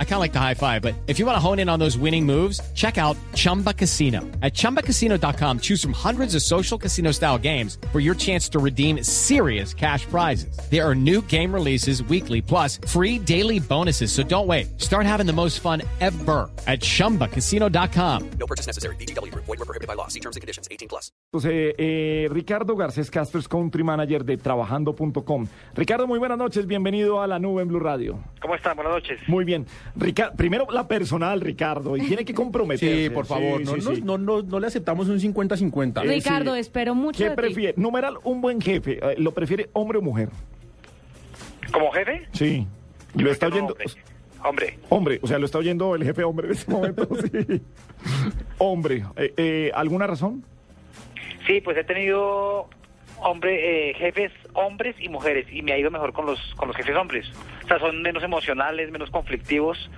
I kind of like the high five, but if you want to hone in on those winning moves, check out Chumba Casino. At chumbacasino.com, choose from hundreds of social casino style games for your chance to redeem serious cash prizes. There are new game releases weekly, plus free daily bonuses. So don't wait. Start having the most fun ever at chumbacasino.com. No purchase necessary. BGW. Void were prohibited by law. See terms and conditions. 18 plus. Entonces, eh, Ricardo Garcés Castro es Country Manager de Trabajando.com. Ricardo, muy buenas noches. Bienvenido a la nube en Blue Radio. ¿Cómo están? Buenas noches. Muy bien. Rica- primero, la personal, Ricardo, y tiene que comprometerse. Sí, por favor, Sí, no, sí, no, sí. no, no, no le aceptamos un 50-50. Eh, Ricardo, sí. espero mucho ¿Qué de ti. prefiere? Numeral, un buen jefe. eh, ¿Lo prefiere hombre o mujer? ¿Como jefe? Sí. Lo está oyendo. hombre. Hombre. Hombre, o sea, lo está oyendo el jefe hombre en este momento, sí. Hombre, eh, eh, ¿alguna razón? Sí, pues he tenido hombre, eh, jefes hombres y mujeres y me ha ido mejor con los, con los jefes hombres. Sea, son menos emocionales, menos conflictivos,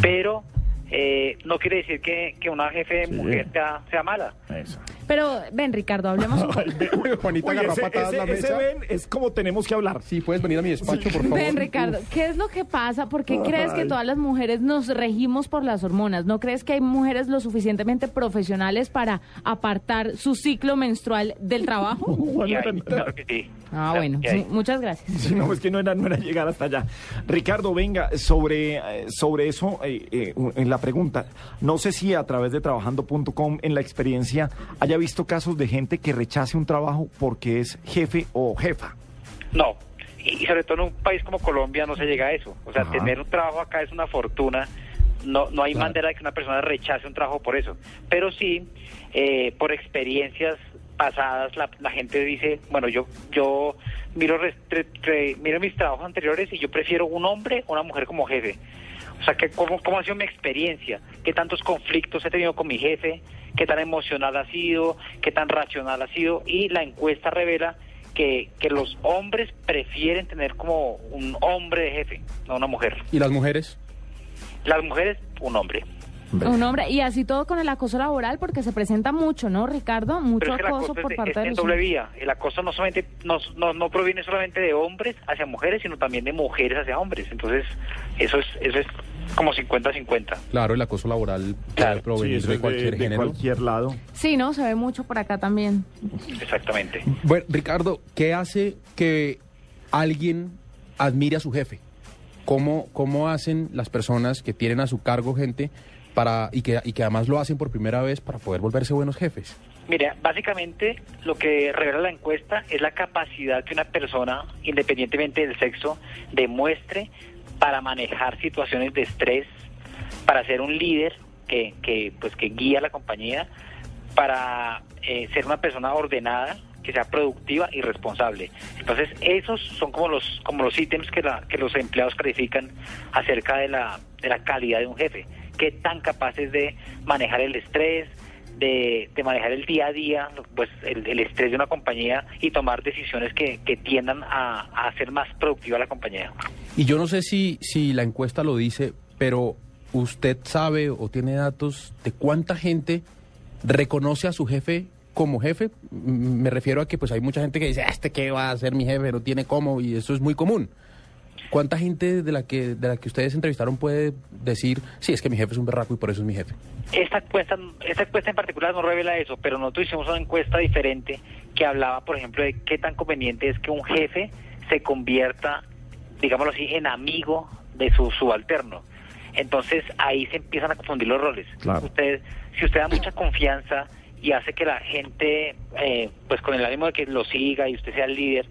pero eh, no quiere decir que, que una jefe Sí. mujer sea, sea mala. Eso. Pero ven, Ricardo, hablemos un poco. Uy, Juanita ese, ese- la ese mesa. ven es como tenemos que hablar. Sí, puedes venir a mi despacho, por favor. Ven, Ricardo, ¿qué es lo que pasa? ¿Por qué crees que todas las mujeres nos regimos por las hormonas? ¿No crees que hay mujeres lo suficientemente profesionales para apartar su ciclo menstrual del trabajo? Y hay- Juanita. claro que sí. Ah, bueno, sí, muchas gracias. Sí, no, es que no era, no era llegar hasta allá. Ricardo, venga, sobre, eh, sobre eso, eh, eh, en la pregunta, no sé si a través de trabajando.com en la experiencia haya visto casos de gente que rechace un trabajo porque es jefe o jefa. No, y sobre todo en un país como Colombia no se llega a eso. O sea, Ajá. tener un trabajo acá es una fortuna. No, no hay manera de que una persona rechace un trabajo por eso. Pero sí, eh, por experiencias pasadas, la, la gente dice, bueno, yo yo miro, tre- miro mis trabajos anteriores y yo prefiero un hombre o una mujer como jefe. O sea, que ¿cómo, ¿cómo ha sido mi experiencia? ¿Qué tantos conflictos he tenido con mi jefe? ¿Qué tan emocional ha sido? ¿Qué tan racional ha sido? Y la encuesta revela que, que los hombres prefieren tener como un hombre de jefe, no una mujer. ¿Y las mujeres? Las mujeres, un hombre. Un hombre, y así todo con el acoso laboral, porque se presenta mucho, ¿no, Ricardo? Mucho es que acoso acoso por es, parte es de en los doble hombres. vía. El acoso no solamente no, no, no proviene solamente de hombres hacia mujeres, sino también de mujeres hacia hombres. Entonces, eso es, eso es como 50-50. Claro, el acoso laboral puede provenir eso de es cualquier de género. cualquier lado. Sí, ¿no? Se ve mucho por acá también. Exactamente. Bueno, Ricardo, ¿qué hace que alguien admire a su jefe? ¿Cómo, ¿Cómo hacen las personas que tienen a su cargo gente para y que, y que además lo hacen por primera vez para poder volverse buenos jefes? Mira, básicamente lo que revela la encuesta es la capacidad que una persona, independientemente del sexo, demuestre para manejar situaciones de estrés, para ser un líder que, que pues que guía a la compañía, para eh, ser una persona ordenada, que sea productiva y responsable. Entonces, esos son como los como los ítems que la, que los empleados califican acerca de la de la calidad de un jefe, qué tan capaces de manejar el estrés, de, de manejar el día a día, pues el, estrés de una compañía y tomar decisiones que, que tiendan a, a hacer más productiva la compañía. Y yo no sé si, si la encuesta lo dice, pero usted sabe o tiene datos de cuánta gente reconoce a su jefe como jefe. Mm, Me refiero a que pues hay mucha gente que dice, "Ah, este que va a ser mi jefe, no tiene cómo, y eso es muy común. ¿Cuánta gente de la que de la que ustedes entrevistaron puede decir, sí, es que mi jefe es un berraco y por eso es mi jefe? Esta encuesta, esta encuesta en particular no revela eso, pero nosotros hicimos una encuesta diferente que hablaba, por ejemplo, de qué tan conveniente es que un jefe se convierta, digámoslo así, en amigo de su subalterno. Entonces ahí se empiezan a confundir los roles. Claro. Usted, si usted da mucha confianza y hace que la gente, eh, pues con el ánimo de que lo siga y usted sea el líder,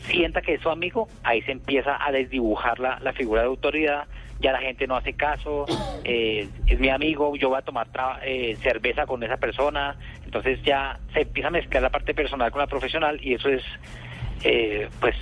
sienta que es su amigo, ahí se empieza a desdibujar la, la figura de autoridad, ya la gente no hace caso, eh, es mi amigo, yo voy a tomar tra- eh, cerveza con esa persona, entonces ya se empieza a mezclar la parte personal con la profesional y eso es, eh, pues,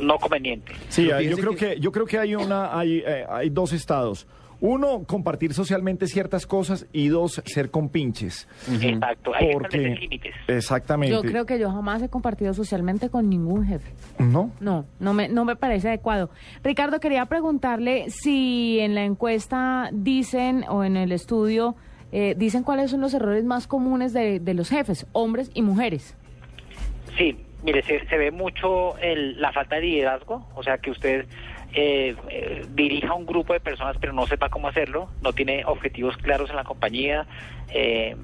no conveniente. Sí, yo creo que- yo creo que hay una hay eh, hay dos estados. Uno, compartir socialmente ciertas cosas y dos, ser compinches. Exacto, hay que Porque límites. exactamente. Yo creo que yo jamás he compartido socialmente con ningún jefe. ¿No? No, no me, no me parece adecuado. Ricardo, quería preguntarle si en la encuesta dicen o en el estudio eh, dicen cuáles son los errores más comunes de, de los jefes, hombres y mujeres. Sí, mire, se, ve mucho el- la falta de liderazgo, o sea, que usted eh, eh, dirija un grupo de personas pero no sepa cómo hacerlo, no tiene objetivos claros en la compañía, eh,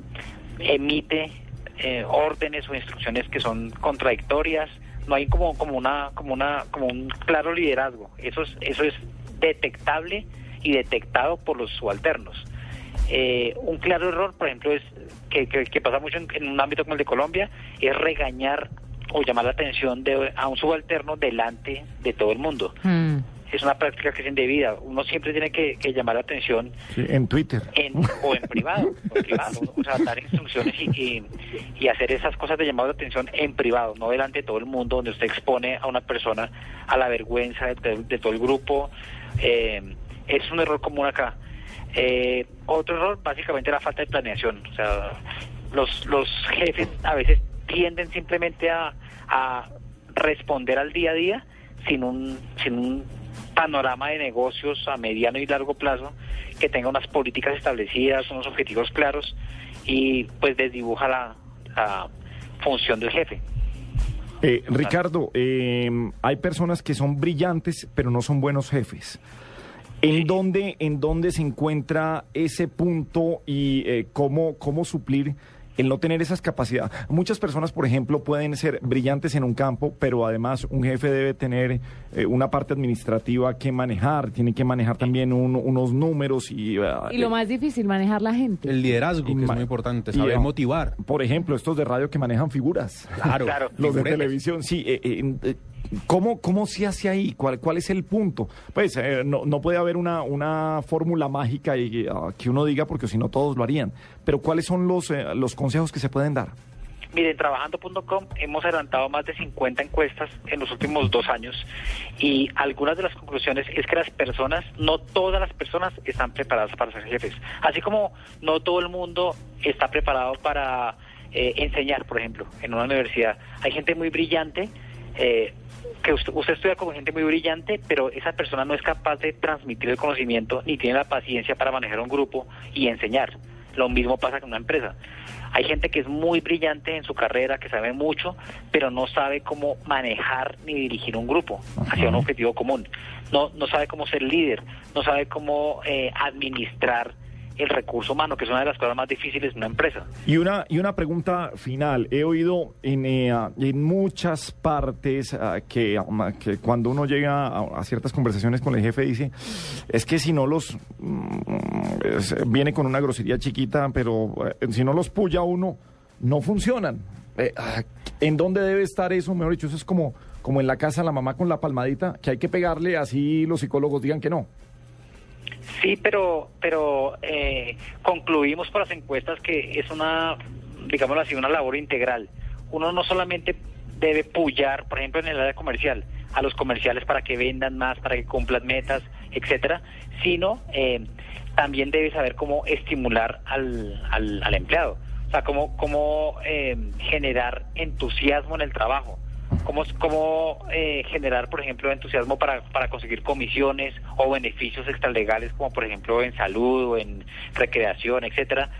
emite eh, órdenes o instrucciones que son contradictorias, no hay como como una como una como un claro liderazgo. Eso es eso es detectable y detectado por los subalternos. Eh, un claro error, por ejemplo, es que, que- pasa mucho en un ámbito como el de Colombia, es regañar o llamar la atención de, a un subalterno delante de todo el mundo. Hmm. Es una práctica que es indebida. Uno siempre tiene que, que llamar la atención Sí, en Twitter. en, o en privado, o privado, o sea, dar instrucciones y, y, y hacer esas cosas de llamado de atención en privado, no delante de todo el mundo, donde usted expone a una persona a la vergüenza de, de- de todo el grupo. Eh, es un error común acá. Eh, otro error, básicamente, la falta de planeación. O sea, los, los jefes a veces tienden simplemente a, a responder al día a día sin un, sin un panorama de negocios a mediano y largo plazo que tenga unas políticas establecidas, unos objetivos claros y pues desdibuja la, la función del jefe. Eh, Ricardo, eh, hay personas que son brillantes, pero no son buenos jefes. ¿En dónde, en dónde se encuentra ese punto y eh, cómo, cómo suplir el no tener esas capacidades? Muchas personas, por ejemplo, pueden ser brillantes en un campo, pero además un jefe debe tener eh, una parte administrativa que manejar, tiene que manejar también un- unos números y... ah, Y lo más difícil, manejar la gente. El liderazgo, que es muy importante, y, saber ah, motivar. Por ejemplo, estos de radio que manejan figuras. Claro, Claro. Los de televisión, sí. eh, eh, eh, ¿cómo, ¿Cómo se hace ahí? ¿Cuál, cuál es el punto? Pues eh, no, no puede haber una, una fórmula mágica y, ah, que uno diga, porque si no todos lo harían. Pero ¿cuáles son los, eh, los consejos que se pueden dar? Miren, trabajando.com hemos adelantado más de 50 encuestas en los últimos dos años y algunas de las conclusiones es que las personas, no todas las personas están preparadas para ser jefes. Así como no todo el mundo está preparado para eh, enseñar, por ejemplo, en una universidad. Hay gente muy brillante. eh, que usted, usted estudia con gente muy brillante, pero esa persona no es capaz de transmitir el conocimiento ni tiene la paciencia para manejar un grupo y enseñar. Lo mismo pasa con una empresa. Hay gente que es muy brillante en su carrera, que sabe mucho, pero no sabe cómo manejar ni dirigir un grupo hacia un objetivo común. No, no sabe cómo ser líder, no sabe cómo eh, administrar el recurso humano, que es una de las cosas más difíciles de una empresa. Y una, y una pregunta final. He oído en, eh, en muchas partes ah, que, ah, que cuando uno llega a, ciertas conversaciones con el jefe dice, es que si no los... mm, viene con una grosería chiquita, pero eh, si no los puya uno, no funcionan. Eh, ah, ¿En dónde debe estar eso? Mejor dicho, eso es como, como en la casa la mamá con la palmadita, que hay que pegarle así los psicólogos digan que no. Sí, pero, pero eh, concluimos por las encuestas que es una, digámoslo así, una labor integral. Uno no solamente debe pullar, por ejemplo, en el área comercial, a los comerciales para que vendan más, para que cumplan metas, etcétera, sino eh, también debe saber cómo estimular al, al, empleado. O sea, cómo, cómo eh, generar entusiasmo en el trabajo. Cómo, cómo eh, generar, por ejemplo, entusiasmo para, para conseguir comisiones o beneficios extralegales, como por ejemplo en salud o en recreación, etcétera.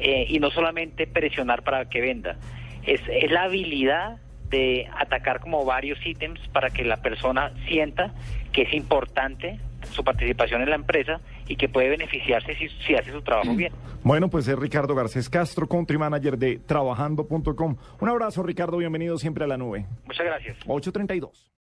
Eh, y no solamente presionar para que venda. Es, es la habilidad de atacar como varios ítems para que la persona sienta que es importante su participación en la empresa y que puede beneficiarse si, si hace su trabajo bien. Bueno, pues es Ricardo Garcés Castro, country manager de trabajando.com. Un abrazo, Ricardo, bienvenido siempre a la nube. Muchas gracias. 832.